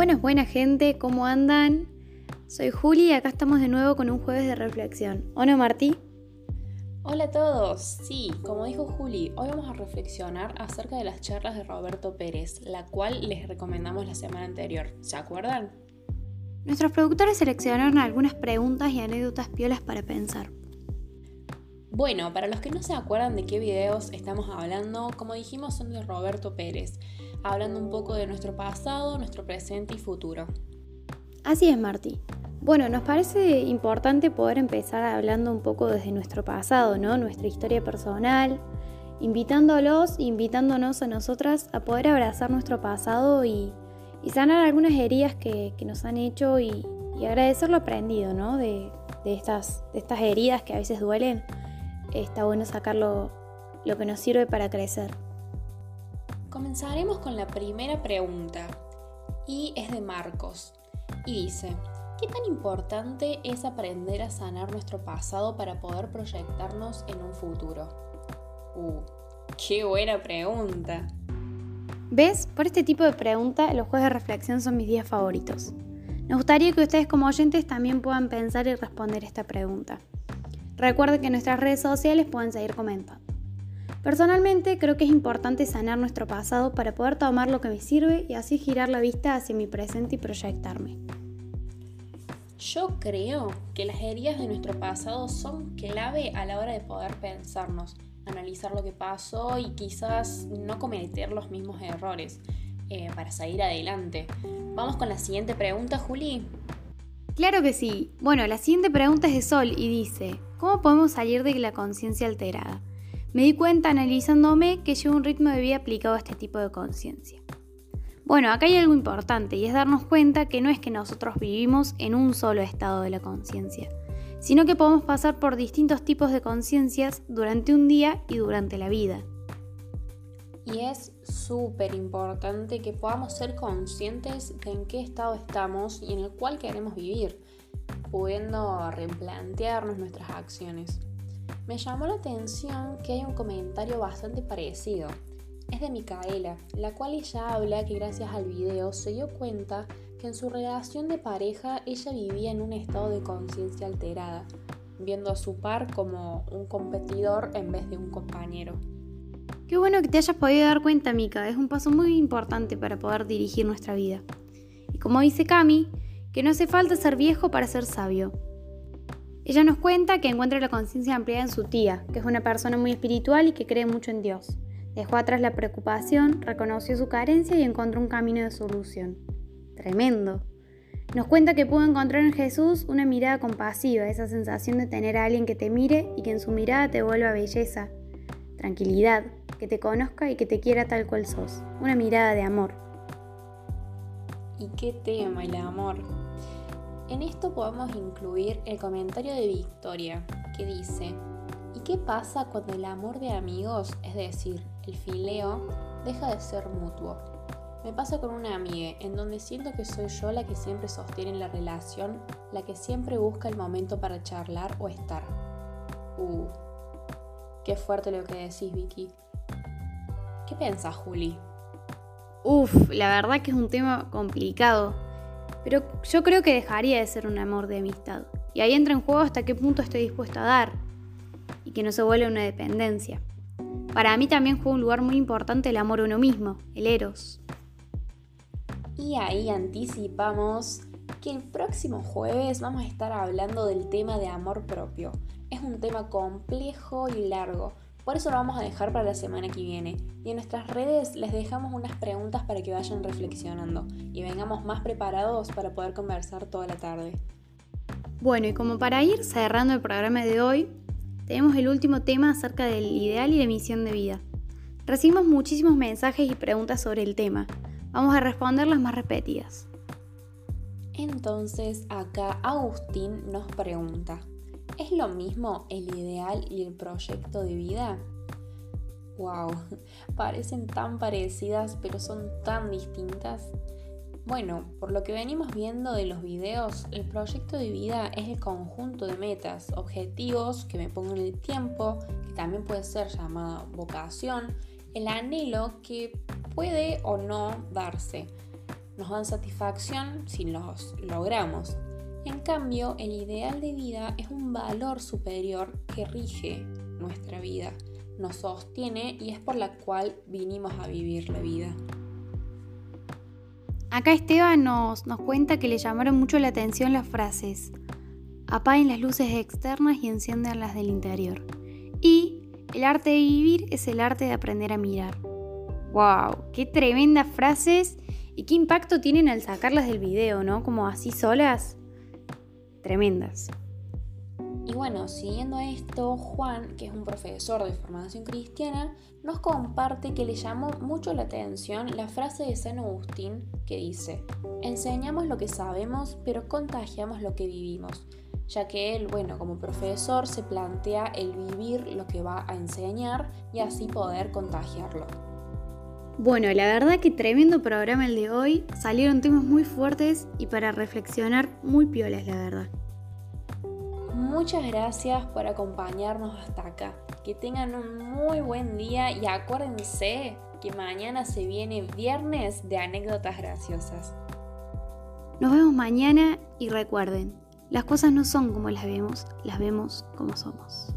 Buenas, buena gente, ¿cómo andan? Soy Juli y acá estamos de nuevo con un jueves de reflexión. ¿O no, Martí? Hola a todos. Sí, como dijo Juli, hoy vamos a reflexionar acerca de las charlas de Roberto Pérez, la cual les recomendamos la semana anterior. ¿Se acuerdan? Nuestros productores seleccionaron algunas preguntas y anécdotas piolas para pensar. Bueno, para los que no se acuerdan de qué videos estamos hablando, como dijimos son de Roberto Pérez, hablando un poco de nuestro pasado, nuestro presente y futuro. Así es, Martí. Bueno, nos parece importante poder empezar hablando un poco desde nuestro pasado, ¿no? Nuestra historia personal, invitándolos, invitándonos a nosotras a poder abrazar nuestro pasado y, sanar algunas heridas que, nos han hecho y, agradecer lo aprendido, ¿no? De estas heridas que a veces duelen está bueno sacarlo lo que nos sirve para crecer. Comenzaremos con la primera pregunta y es de Marcos y dice, ¿qué tan importante es aprender a sanar nuestro pasado para poder proyectarnos en un futuro? Uh, qué buena pregunta. ¿Ves? Por este tipo de pregunta los juegos de reflexión son mis días favoritos. Nos gustaría que ustedes como oyentes también puedan pensar y responder esta pregunta. Recuerden que nuestras redes sociales pueden seguir comentando. Personalmente creo que es importante sanar nuestro pasado para poder tomar lo que me sirve y así girar la vista hacia mi presente y proyectarme. Yo creo que las heridas de nuestro pasado son clave a la hora de poder pensarnos, analizar lo que pasó y quizás no cometer los mismos errores eh, para seguir adelante. Vamos con la siguiente pregunta, Juli. Claro que sí. Bueno, la siguiente pregunta es de Sol y dice, ¿cómo podemos salir de la conciencia alterada? Me di cuenta analizándome que llevo un ritmo de vida aplicado a este tipo de conciencia. Bueno, acá hay algo importante y es darnos cuenta que no es que nosotros vivimos en un solo estado de la conciencia, sino que podemos pasar por distintos tipos de conciencias durante un día y durante la vida. Y es súper importante que podamos ser conscientes de en qué estado estamos y en el cual queremos vivir, pudiendo replantearnos nuestras acciones. Me llamó la atención que hay un comentario bastante parecido. Es de Micaela, la cual ella habla que gracias al video se dio cuenta que en su relación de pareja ella vivía en un estado de conciencia alterada, viendo a su par como un competidor en vez de un compañero. Qué bueno que te hayas podido dar cuenta, Mika. Es un paso muy importante para poder dirigir nuestra vida. Y como dice Cami, que no hace falta ser viejo para ser sabio. Ella nos cuenta que encuentra la conciencia ampliada en su tía, que es una persona muy espiritual y que cree mucho en Dios. Dejó atrás la preocupación, reconoció su carencia y encontró un camino de solución. Tremendo. Nos cuenta que pudo encontrar en Jesús una mirada compasiva, esa sensación de tener a alguien que te mire y que en su mirada te vuelva belleza, tranquilidad, que te conozca y que te quiera tal cual sos. Una mirada de amor. ¿Y qué tema el amor? En esto podemos incluir el comentario de Victoria, que dice, ¿y qué pasa cuando el amor de amigos, es decir, el fileo, deja de ser mutuo? Me pasa con una amiga, en donde siento que soy yo la que siempre sostiene la relación, la que siempre busca el momento para charlar o estar. Uh, qué fuerte lo que decís, Vicky. ¿Qué piensas, Juli? Uf, la verdad que es un tema complicado. Pero yo creo que dejaría de ser un amor de amistad. Y ahí entra en juego hasta qué punto estoy dispuesto a dar. Y que no se vuelva una dependencia. Para mí también juega un lugar muy importante el amor a uno mismo, el eros. Y ahí anticipamos que el próximo jueves vamos a estar hablando del tema de amor propio. Es un tema complejo y largo, por eso lo vamos a dejar para la semana que viene. Y en nuestras redes les dejamos unas preguntas para que vayan reflexionando y vengamos más preparados para poder conversar toda la tarde. Bueno, y como para ir cerrando el programa de hoy, tenemos el último tema acerca del ideal y la misión de vida. Recibimos muchísimos mensajes y preguntas sobre el tema. Vamos a responder las más repetidas. Entonces acá Agustín nos pregunta, ¿Es lo mismo el ideal y el proyecto de vida? ¡Wow! Parecen tan parecidas pero son tan distintas. Bueno, por lo que venimos viendo de los videos, el proyecto de vida es el conjunto de metas, objetivos que me pongo en el tiempo, que también puede ser llamada vocación, el anhelo que puede o no darse. nos dan satisfacción si los logramos. En cambio, el ideal de vida es un valor superior que rige nuestra vida, nos sostiene y es por la cual vinimos a vivir la vida. Acá Esteban nos, nos cuenta que le llamaron mucho la atención las frases apaguen las luces externas y enciendan las del interior. Y el arte de vivir es el arte de aprender a mirar. ¡Wow! ¡Qué tremendas frases! ¿Y qué impacto tienen al sacarlas del video, no? Como así solas. Tremendas. Y bueno, siguiendo esto, Juan, que es un profesor de formación cristiana, nos comparte que le llamó mucho la atención la frase de San Agustín que dice, enseñamos lo que sabemos, pero contagiamos lo que vivimos, ya que él, bueno, como profesor se plantea el vivir lo que va a enseñar y así poder contagiarlo. Bueno, la verdad que tremendo programa el de hoy, salieron temas muy fuertes y para reflexionar muy piolas, la verdad. Muchas gracias por acompañarnos hasta acá. Que tengan un muy buen día y acuérdense que mañana se viene viernes de anécdotas graciosas. Nos vemos mañana y recuerden, las cosas no son como las vemos, las vemos como somos.